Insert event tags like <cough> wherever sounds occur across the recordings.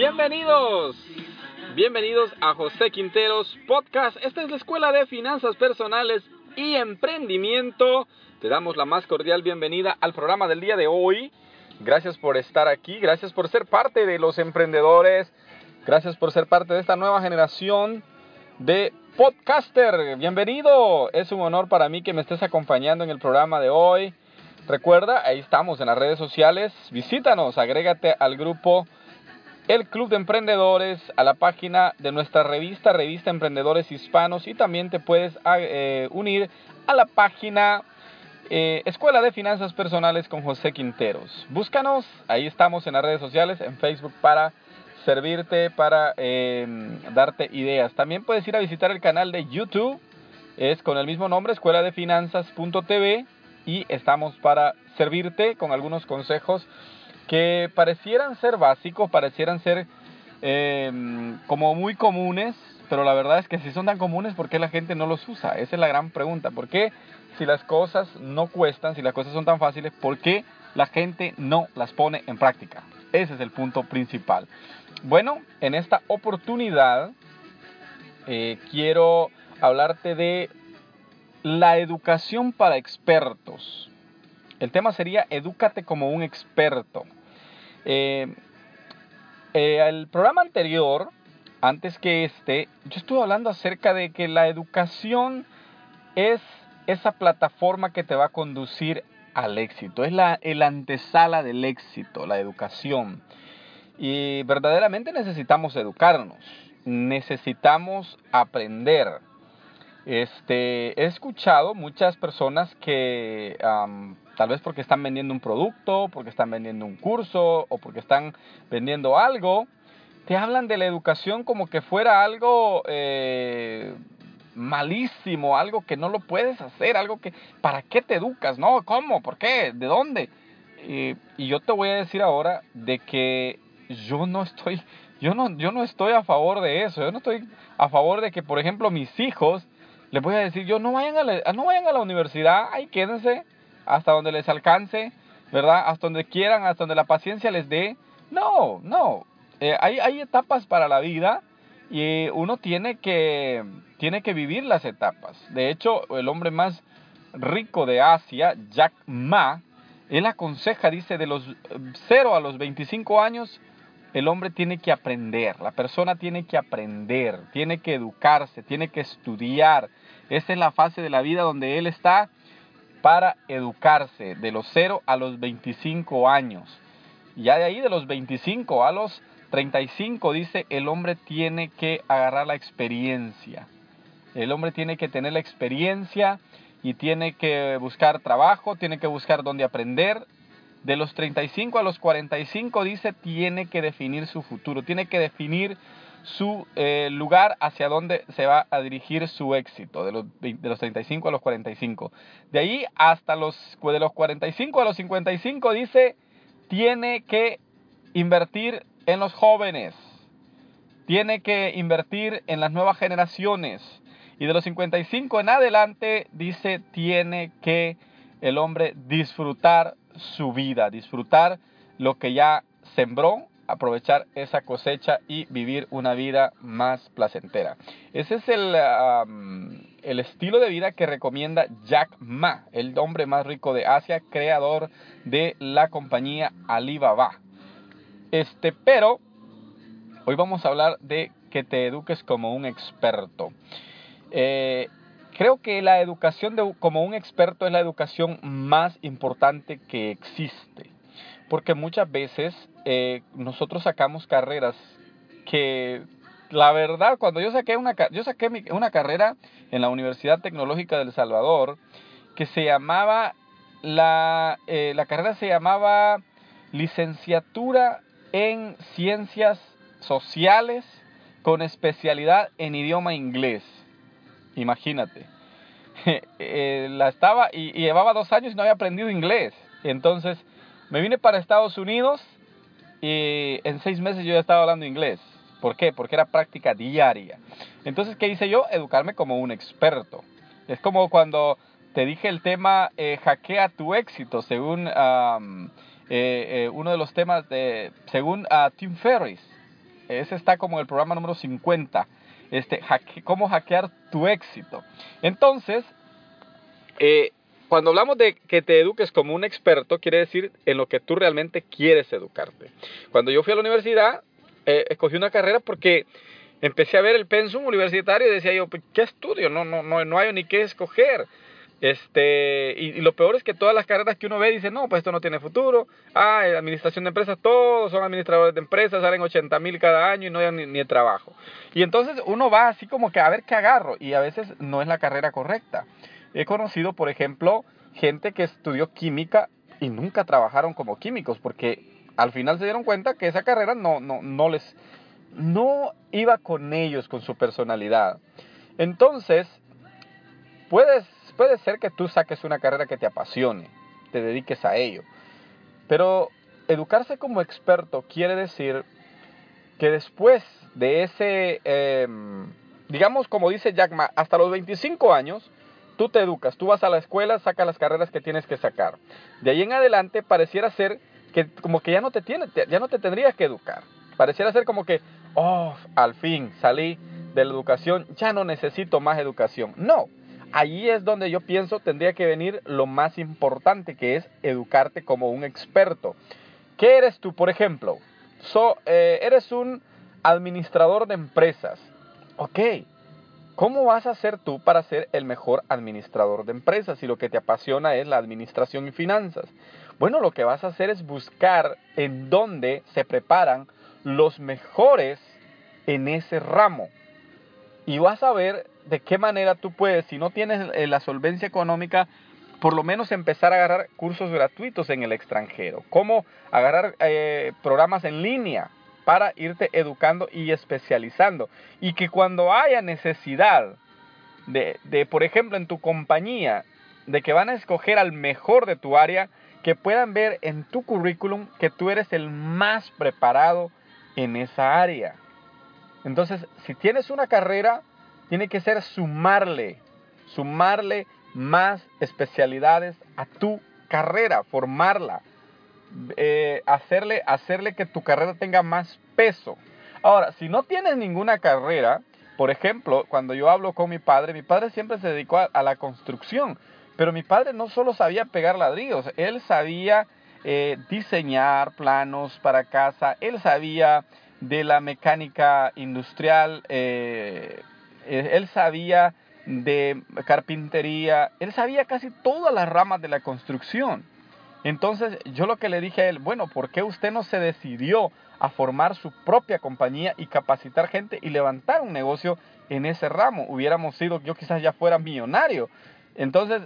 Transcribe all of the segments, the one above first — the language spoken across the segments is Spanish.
Bienvenidos, bienvenidos a José Quinteros Podcast. Esta es la Escuela de Finanzas Personales y Emprendimiento. Te damos la más cordial bienvenida al programa del día de hoy. Gracias por estar aquí, gracias por ser parte de los emprendedores, gracias por ser parte de esta nueva generación de podcaster. Bienvenido, es un honor para mí que me estés acompañando en el programa de hoy. Recuerda, ahí estamos en las redes sociales, visítanos, agrégate al grupo el Club de Emprendedores, a la página de nuestra revista, Revista Emprendedores Hispanos, y también te puedes ah, eh, unir a la página eh, Escuela de Finanzas Personales con José Quinteros. Búscanos, ahí estamos en las redes sociales, en Facebook para servirte, para em, darte ideas. También puedes ir a visitar el canal de YouTube, es con el mismo nombre, Escuela de Finanzas.tv, y estamos para servirte con algunos consejos que parecieran ser básicos, parecieran ser em, como muy comunes, pero la verdad es que si son tan comunes, ¿por qué la gente no los usa? Esa es la gran pregunta. ¿Por qué si las cosas no cuestan, si las cosas son tan fáciles, por qué la gente no las pone en práctica? Ese es el punto principal. Bueno, en esta oportunidad eh, quiero hablarte de la educación para expertos. El tema sería Edúcate como un experto. Eh, eh, el programa anterior, antes que este, yo estuve hablando acerca de que la educación es esa plataforma que te va a conducir al éxito, es la el antesala del éxito, la educación. Y verdaderamente necesitamos educarnos, necesitamos aprender. Este, he escuchado muchas personas que Tal vez porque están vendiendo un producto, porque están vendiendo un curso o porque están vendiendo algo. Te hablan de la educación como que fuera algo eh, malísimo, algo que no lo puedes hacer, algo que, ¿para qué te educas? No, ¿cómo? ¿Por qué? ¿De dónde? y yo te voy a decir ahora de que yo no estoy, yo no, yo no estoy a favor de eso. Yo no estoy a favor de que, por ejemplo, mis hijos, les voy a decir, yo no vayan a la, no vayan a la universidad, ahí quédense hasta donde les alcance, ¿verdad? Hasta donde quieran, hasta donde la paciencia les dé. No, no. Eh, hay, hay etapas para la vida y uno tiene que, tiene que vivir las etapas. De hecho, el hombre más rico de Asia, Jack Ma, él aconseja, dice, de los 0 a los 25 años, el hombre tiene que aprender, la persona tiene que aprender, tiene que educarse, tiene que estudiar. Esa es la fase de la vida donde él está para educarse de los 0 a los 25 años. Ya de ahí de los 25 a los 35 dice el hombre tiene que agarrar la experiencia. El hombre tiene que tener la experiencia y tiene que buscar trabajo, tiene que buscar dónde aprender. De los 35 a los 45 dice tiene que definir su futuro, tiene que definir su eh, lugar hacia donde se va a dirigir su éxito, de los, de los 35 a los 45. De ahí hasta los, de los 45 a los 55 dice, tiene que invertir en los jóvenes, tiene que invertir en las nuevas generaciones. Y de los 55 en adelante dice, tiene que el hombre disfrutar su vida, disfrutar lo que ya sembró aprovechar esa cosecha y vivir una vida más placentera. Ese es el, el estilo de vida que recomienda Jack Ma, el hombre más rico de Asia, creador de la compañía Alibaba. Este, pero hoy vamos a hablar de que te eduques como un experto. Eh, creo que la educación de, como un experto es la educación más importante que existe. Porque muchas veces eh, nosotros sacamos carreras que la verdad, cuando yo saqué una, yo saqué una carrera en la Universidad Tecnológica del Salvador que se llamaba, la, eh, la carrera se llamaba licenciatura en ciencias sociales con especialidad en idioma inglés. Imagínate. <laughs> Eh, la estaba y, llevaba dos años y no había aprendido inglés. Entonces me vine para Estados Unidos y en seis meses yo ya estaba hablando inglés. ¿Por qué? Porque era práctica diaria. Entonces, ¿qué hice yo? Educarme como un experto. Es como cuando te dije el tema eh, hackea tu éxito, según eh, eh, uno de los temas de, según uh, Tim Ferriss. Ese está como en el programa número 50. Este, cómo hackear tu éxito. Entonces, cuando hablamos de que te eduques como un experto, quiere decir en lo que tú realmente quieres educarte. Cuando yo fui a la universidad, escogí una carrera porque empecé a ver el pensum universitario y decía yo, pues, ¿qué estudio? No, no, no, no hay ni qué escoger. Este, y, lo peor es que todas las carreras que uno ve dicen, no, pues esto no tiene futuro. Ah, administración de empresas, todos son administradores de empresas, salen 80 mil cada año y no hay ni, ni trabajo. Y entonces uno va así como que a ver qué agarro y a veces no es la carrera correcta. He conocido, por ejemplo, gente que estudió química y nunca trabajaron como químicos porque al final se dieron cuenta que esa carrera no, no, no les, no iba con ellos, con su personalidad. Entonces, puedes, puede ser que tú saques una carrera que te apasione, te dediques a ello. Pero educarse como experto quiere decir que después de ese, em, digamos como dice Jack Ma, hasta los 25 años, tú te educas, tú vas a la escuela, sacas las carreras que tienes que sacar. De ahí en adelante pareciera ser que como que ya no te tiene, ya no te tendrías que educar. Pareciera ser como que, oh, al fin salí de la educación, ya no necesito más educación. No, allí es donde yo pienso tendría que venir lo más importante, que es educarte como un experto. ¿Qué eres tú, por ejemplo? So, eh, eres un administrador de empresas. Ok, ¿cómo vas a ser tú para ser el mejor administrador de empresas si lo que te apasiona es la administración y finanzas? Bueno, lo que vas a hacer es buscar en dónde se preparan los mejores en ese ramo. Y vas a ver de qué manera tú puedes, si no tienes eh, la solvencia económica, por lo menos empezar a agarrar cursos gratuitos en el extranjero. Cómo agarrar eh, programas en línea para irte educando y especializando. Y que cuando haya necesidad de, de, por ejemplo, en tu compañía, de que van a escoger al mejor de tu área, que puedan ver en tu currículum que tú eres el más preparado en esa área. Entonces, si tienes una carrera, tiene que ser sumarle, sumarle más especialidades a tu carrera, formarla, eh, hacerle, hacerle que tu carrera tenga más peso. Ahora, si no tienes ninguna carrera, por ejemplo, cuando yo hablo con mi padre, mi padre siempre se dedicó a, la construcción, pero mi padre no solo sabía pegar ladrillos, él sabía eh, diseñar planos para casa, él sabía de la mecánica industrial, eh, él sabía de carpintería, él sabía casi todas las ramas de la construcción. Entonces yo lo que le dije a él, bueno, ¿por qué usted no se decidió a formar su propia compañía y capacitar gente y levantar un negocio en ese ramo? Hubiéramos sido, yo quizás ya fuera millonario. Entonces,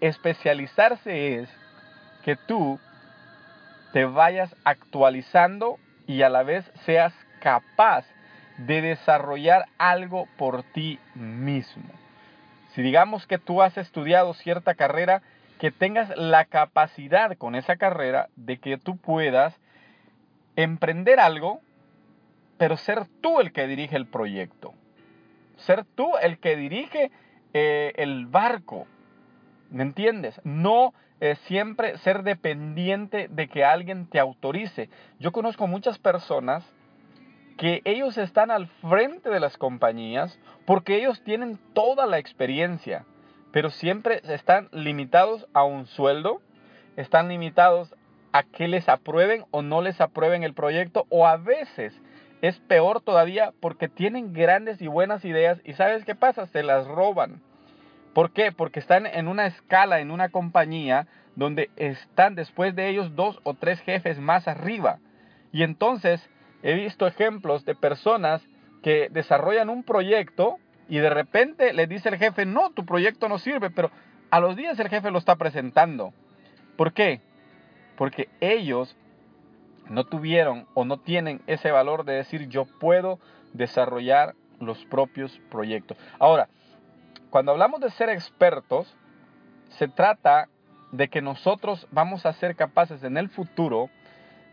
especializarse es que tú te vayas actualizando y a la vez seas capaz de desarrollar algo por ti mismo. Si digamos que tú has estudiado cierta carrera, que tengas la capacidad con esa carrera de que tú puedas emprender algo, pero ser tú el que dirige el proyecto. Ser tú el que dirige eh, el barco. ¿Me entiendes? No siempre ser dependiente de que alguien te autorice. Yo conozco muchas personas que ellos están al frente de las compañías porque ellos tienen toda la experiencia, pero siempre están limitados a un sueldo, están limitados a que les aprueben o no les aprueben el proyecto o a veces es peor todavía porque tienen grandes y buenas ideas y sabes qué pasa, se las roban. ¿Por qué? Porque están en una escala, en una compañía donde están después de ellos dos o tres jefes más arriba. Y entonces he visto ejemplos de personas que desarrollan un proyecto y de repente le dice el jefe, no, tu proyecto no sirve, pero a los días el jefe lo está presentando. ¿Por qué? Porque ellos no tuvieron o no tienen ese valor de decir yo puedo desarrollar los propios proyectos. Ahora, cuando hablamos de ser expertos, se trata de que nosotros vamos a ser capaces en el futuro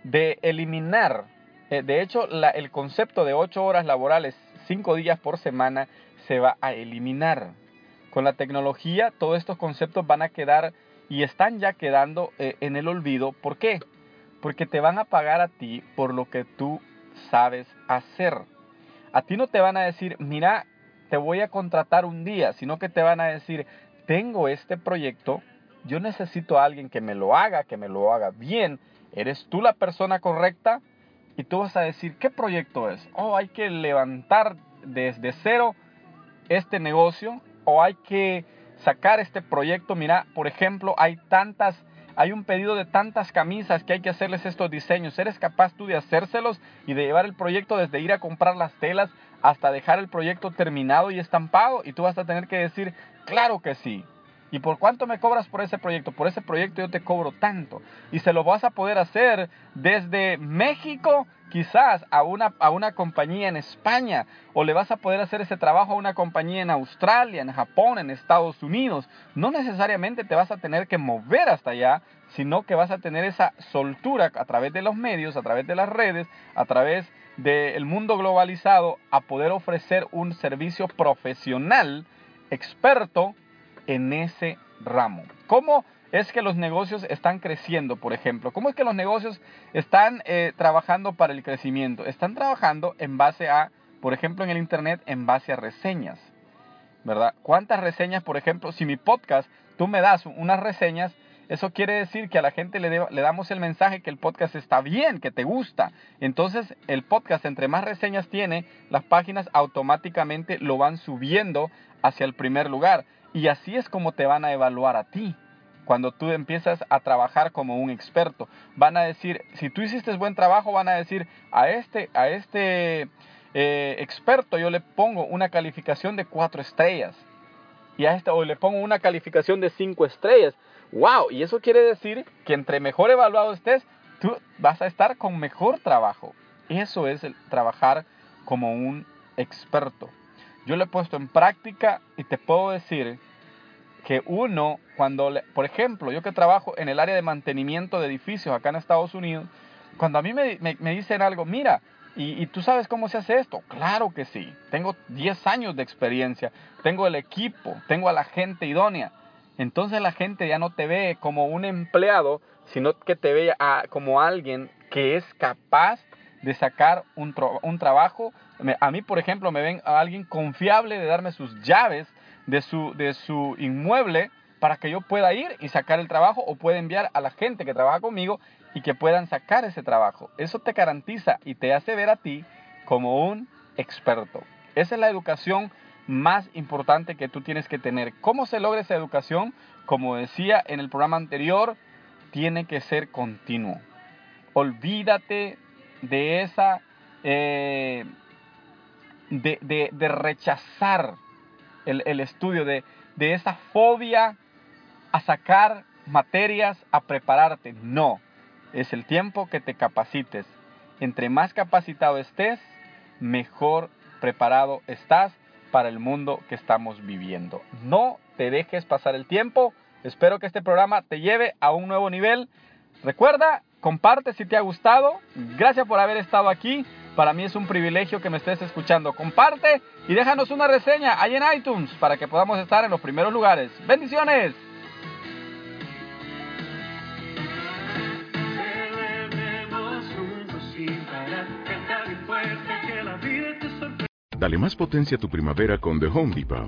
de eliminar, eh, de hecho el concepto de ocho horas laborales, cinco días por semana, se va a eliminar. Con la tecnología todos estos conceptos van a quedar y están ya quedando eh, en el olvido. ¿Por qué? Porque te van a pagar a ti por lo que tú sabes hacer. A ti no te van a decir, mira, te voy a contratar un día, sino que te van a decir, tengo este proyecto, yo necesito a alguien que me lo haga, que me lo haga bien. ¿Eres tú la persona correcta? Y tú vas a decir, ¿qué proyecto es? Oh, hay que levantar desde cero este negocio o hay que sacar este proyecto. Mira, por ejemplo, hay tantas hay un pedido de tantas camisas que hay que hacerles estos diseños. ¿Eres capaz tú de hacérselos y de llevar el proyecto desde ir a comprar las telas hasta dejar el proyecto terminado y estampado? Y tú vas a tener que decir, claro que sí. ¿Y por cuánto me cobras por ese proyecto? Por ese proyecto yo te cobro tanto. Y se lo vas a poder hacer desde México, quizás a una, a una compañía en España. O le vas a poder hacer ese trabajo a una compañía en Australia, en Japón, en Estados Unidos. No necesariamente te vas a tener que mover hasta allá, sino que vas a tener esa soltura a través de los medios, a través de las redes, a través del mundo globalizado, a poder ofrecer un servicio profesional, experto, en ese ramo. ¿Cómo es que los negocios están creciendo, por ejemplo? ¿Cómo es que los negocios están eh, trabajando para el crecimiento? Están trabajando en base a, por ejemplo, en el Internet, en base a reseñas. ¿Verdad? ¿Cuántas reseñas, por ejemplo, si mi podcast, tú me das unas reseñas, eso quiere decir que a la gente le, le, damos el mensaje que el podcast está bien, que te gusta. Entonces, el podcast, entre más reseñas tiene, las páginas automáticamente lo van subiendo hacia el primer lugar. Y así es como te van a evaluar a ti. Cuando tú empiezas a trabajar como un experto, van a decir, si tú hiciste buen trabajo, van a decir, a este, a este eh, experto yo le pongo una calificación de cuatro estrellas. Y a este, o le pongo una calificación de cinco estrellas. ¡Wow! Y eso quiere decir que entre mejor evaluado estés, tú vas a estar con mejor trabajo. Eso es el trabajar como un experto. Yo lo he puesto en práctica y te puedo decir que uno, cuando, por ejemplo, yo que trabajo en el área de mantenimiento de edificios acá en Estados Unidos, cuando a mí me, dicen algo, mira, ¿y, tú sabes cómo se hace esto? Claro que sí, tengo 10 años de experiencia, tengo el equipo, tengo a la gente idónea. Entonces la gente ya no te ve como un empleado, sino que te ve como alguien que es capaz de sacar un, un trabajo a mí, por ejemplo, me ven a alguien confiable de darme sus llaves de su, de su inmueble para que yo pueda ir y sacar el trabajo o pueda enviar a la gente que trabaja conmigo y que puedan sacar ese trabajo. Eso te garantiza y te hace ver a ti como un experto. Esa es la educación más importante que tú tienes que tener. ¿Cómo se logra esa educación? Como decía en el programa anterior, tiene que ser continuo. Olvídate de esa eh, de, rechazar el, estudio, de, de esa fobia a sacar materias, a prepararte. No, es el tiempo que te capacites. Entre más capacitado estés, mejor preparado estás para el mundo que estamos viviendo. No te dejes pasar el tiempo. Espero que este programa te lleve a un nuevo nivel. Recuerda, comparte si te ha gustado. Gracias por haber estado aquí. Para mí es un privilegio que me estés escuchando. Comparte y déjanos una reseña ahí en iTunes para que podamos estar en los primeros lugares. Bendiciones. Dale más potencia a tu primavera con The Home Depot.